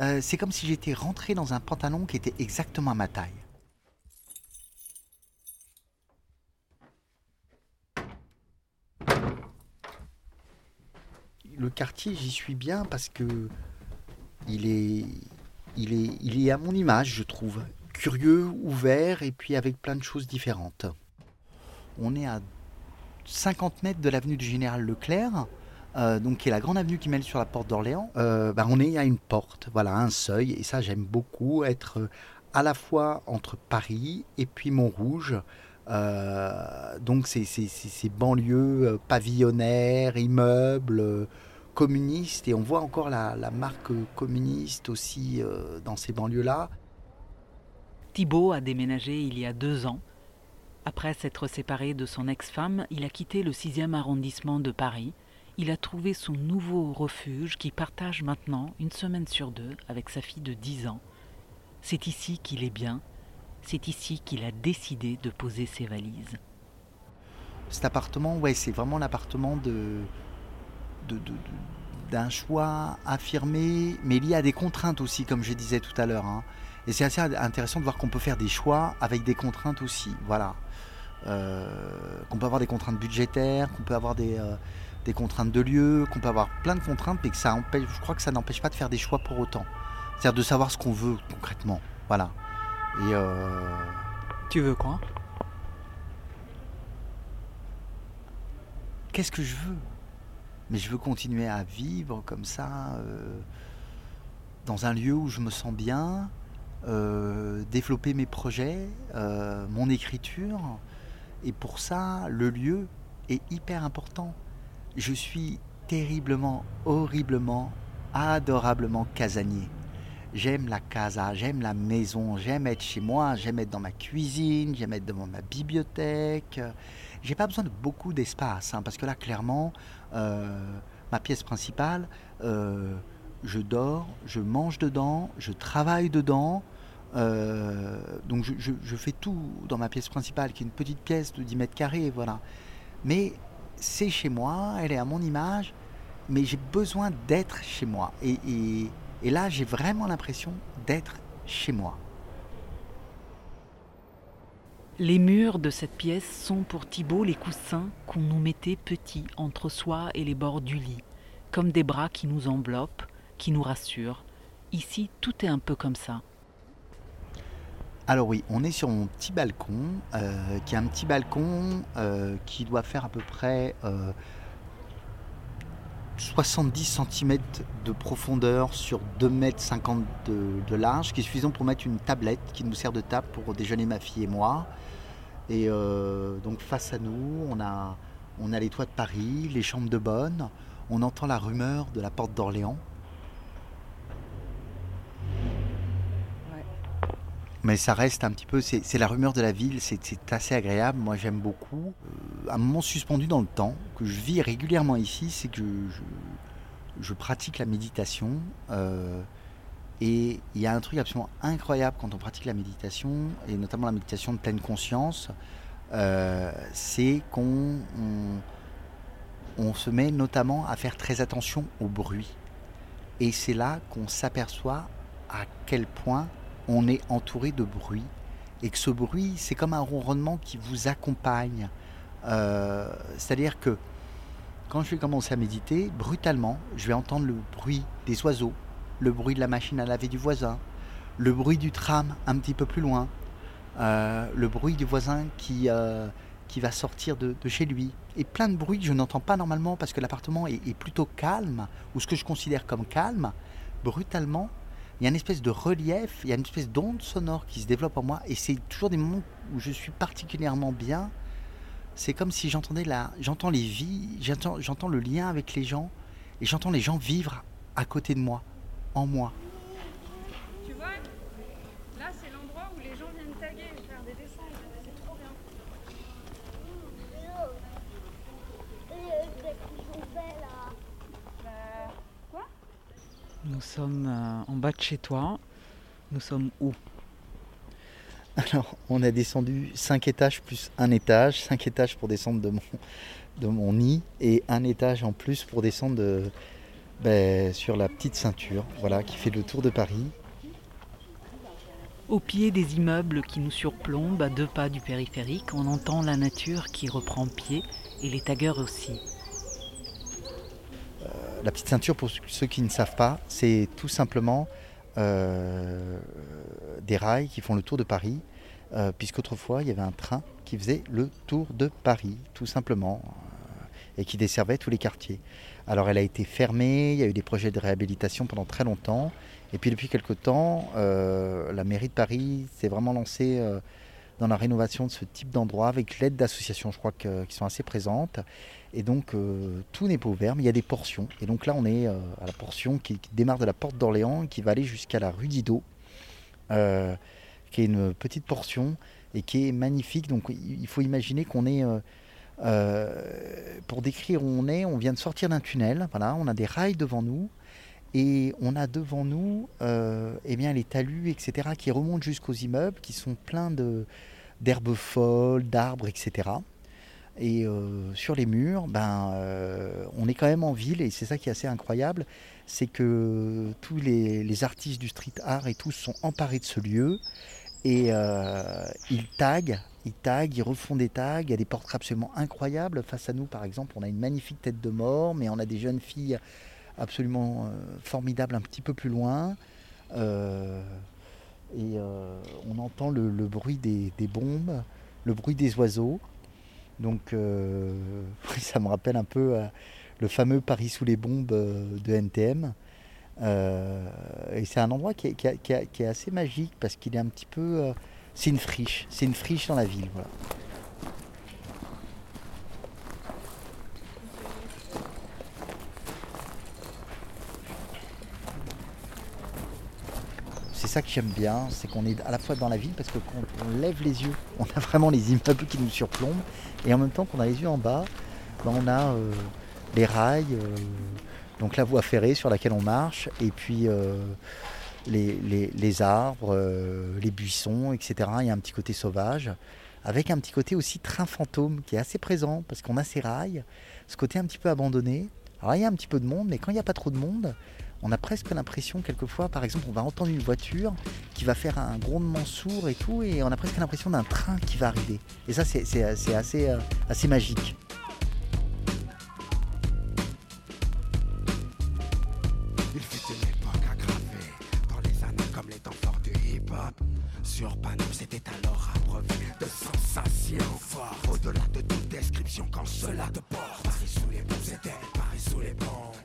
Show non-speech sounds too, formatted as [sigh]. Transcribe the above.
euh, c'est comme si j'étais rentré dans un pantalon qui était exactement à ma taille. Le quartier, j'y suis bien parce que il est, il est, il est à mon image, je trouve. Curieux, ouvert et puis avec plein de choses différentes. On est à 50 mètres de l'avenue du Général Leclerc. Euh, donc qui est la grande avenue qui mène sur la porte d'Orléans, euh, bah, on est à une porte, voilà, un seuil, et ça j'aime beaucoup, être euh, à la fois entre Paris et puis Montrouge. donc c'est ces banlieues pavillonnaires, immeubles, communistes, et on voit encore la, la marque communiste aussi dans ces banlieues-là. Thibault a déménagé il y a deux ans. Après s'être séparé de son ex-femme, il a quitté le 6e arrondissement de Paris il a trouvé son nouveau refuge qui partage maintenant une semaine sur deux avec sa fille de 10 ans. C'est ici qu'il est bien, c'est ici qu'il a décidé de poser ses valises. Cet appartement, ouais, c'est vraiment l'appartement de, d'un choix affirmé, mais lié à des contraintes aussi, comme je disais tout à l'heure. Hein. Et c'est assez intéressant de voir qu'on peut faire des choix avec des contraintes aussi. Voilà. Euh, qu'on peut avoir des contraintes budgétaires, qu'on peut avoir des, euh, des contraintes de lieu, qu'on peut avoir plein de contraintes, mais que ça empêche, je crois que ça n'empêche pas de faire des choix pour autant. C'est-à-dire de savoir ce qu'on veut concrètement. Voilà. Et euh... Tu veux quoi? Qu'est-ce que je veux? Mais je veux continuer à vivre comme ça, euh, dans un lieu où je me sens bien, euh, développer mes projets, mon écriture. Et pour ça, le lieu est hyper important je suis terriblement, horriblement, adorablement casanier. J'aime la casa, j'aime la maison, j'aime être chez moi, j'aime être dans ma cuisine, j'aime être devant ma bibliothèque. J'ai pas besoin de beaucoup d'espace, hein, parce que là, clairement, euh, ma pièce principale, euh, je dors, je mange dedans, je travaille dedans. Euh, donc je, fais tout dans ma pièce principale, qui est une petite pièce de 10 mètres carrés, voilà. Mais c'est chez moi, elle est à mon image, mais j'ai besoin d'être chez moi. Et, là, j'ai vraiment l'impression d'être chez moi. Les murs de cette pièce sont pour Thibault les coussins qu'on nous mettait petits entre soi et les bords du lit, comme des bras qui nous enveloppent, qui nous rassurent. Ici, tout est un peu comme ça. Alors oui, on est sur mon petit balcon, euh, qui est un petit balcon euh, qui doit faire à peu près 70 euh, cm de profondeur sur 2 m 50 de, large, qui est suffisant pour mettre une tablette qui nous sert de table pour déjeuner ma fille et moi. Et donc face à nous, on a, on a les toits de Paris, les chambres de Bonne, on entend la rumeur de la porte d'Orléans. Mais ça reste un petit peu, c'est la rumeur de la ville, c'est assez agréable, moi j'aime beaucoup. Euh, un moment suspendu dans le temps, que je vis régulièrement ici, c'est que je, pratique la méditation. Euh, et il y a un truc absolument incroyable quand on pratique la méditation, et notamment la méditation de pleine conscience, euh, c'est qu'on on, se met notamment à faire très attention au bruit. Et c'est là qu'on s'aperçoit à quel point on est entouré de bruit et que ce bruit, c'est comme un ronronnement qui vous accompagne. Euh, c'est-à-dire que quand je vais commencer à méditer, brutalement, je vais entendre le bruit des oiseaux, le bruit de la machine à laver du voisin, le bruit du tram un petit peu plus loin, euh, le bruit du voisin qui, euh, va sortir de, chez lui. Et plein de bruits que je n'entends pas normalement parce que l'appartement est, plutôt calme, ou ce que je considère comme calme. Brutalement, il y a une espèce de relief, il y a une espèce d'onde sonore qui se développe en moi, et c'est toujours des moments où je suis particulièrement bien. C'est comme si j'entendais la, j'entends les vies, j'entends, j'entends le lien avec les gens, et j'entends les gens vivre à côté de moi, en moi. Tu vois, là c'est l'endroit où les gens viennent taguer faire des dessins, c'est trop bien. Nous sommes euh, en bas de chez toi. Nous sommes où? Alors, on a descendu 5 étages plus un étage. 5 étages pour descendre de mon, de mon nid et un étage en plus pour descendre de, ben, Sur la petite ceinture, voilà, qui fait le tour de Paris. Au pied des immeubles qui nous surplombent, à deux pas du périphérique, on entend la nature qui reprend pied et les taggeurs aussi. Euh, la petite ceinture, pour ceux qui ne savent pas, c'est tout simplement euh, des rails qui font le tour de Paris, euh, puisqu'autrefois il y avait un train qui faisait le tour de Paris, tout simplement, et qui desservait tous les quartiers. Alors elle a été fermée, il y a eu des projets de réhabilitation pendant très longtemps, et puis depuis quelque temps, euh, la mairie de Paris s'est vraiment lancée euh, dans la rénovation de ce type d'endroit avec l'aide d'associations, je crois, qui sont assez présentes. Et donc euh, tout n'est pas ouvert, mais il y a des portions. Et donc là, on est à la portion qui, démarre de la porte d'Orléans et qui va aller jusqu'à la rue Didot, qui est une petite portion et qui est magnifique. Donc il faut imaginer qu'on est... pour décrire où on est, on vient de sortir d'un tunnel, voilà, on a des rails devant nous, et on a devant nous euh, eh bien, les talus, etc., qui remontent jusqu'aux immeubles, qui sont pleins d'herbes folles, d'arbres, etc. Et euh, sur les murs, ben, euh, on est quand même en ville, et c'est ça qui est assez incroyable, c'est que tous les, artistes du street art et tous sont emparés de ce lieu, et ils taguent, ils taguent, ils refont des tags, il y a des portraits absolument incroyables. Face à nous, par exemple, on a une magnifique tête de mort, mais on a des jeunes filles absolument euh, formidable un petit peu plus loin. Euh, et euh, on entend le, bruit des, bombes, le bruit des oiseaux. Donc [laughs] ça me rappelle un peu le fameux Paris sous les bombes de NTM. et c'est un endroit qui est, assez magique parce qu'il est un petit peu... c'est une friche, c'est une friche dans la ville. Ça que j'aime bien, c'est qu'on est à la fois dans la ville parce que quand on lève les yeux, [laughs] on a vraiment les immeubles qui nous surplombent, et en même temps qu'on a les yeux en bas, ben, on a euh, les rails, euh, donc la voie ferrée sur laquelle on marche, et puis euh, les, arbres, les buissons, etc. Il y a un petit côté sauvage, avec un petit côté aussi train fantôme qui est assez présent, parce qu'on a ces rails, ce côté un petit peu abandonné. Alors il y a un petit peu de monde, mais quand il n'y a pas trop de monde, on a presque l'impression, quelquefois, par exemple, on va entendre une voiture qui va faire un grondement sourd et tout, et on a presque l'impression d'un train qui va arriver. Et ça, c'est assez, euh, assez magique. Il fut une époque aggravée dans les années comme les temps forts du hip-hop. Sur Paname, c'était alors abreuvé de sensations fortes. Au-delà de toute description, quand cela te porte. Paris sous les bombes, c'était Paris sous les bombes.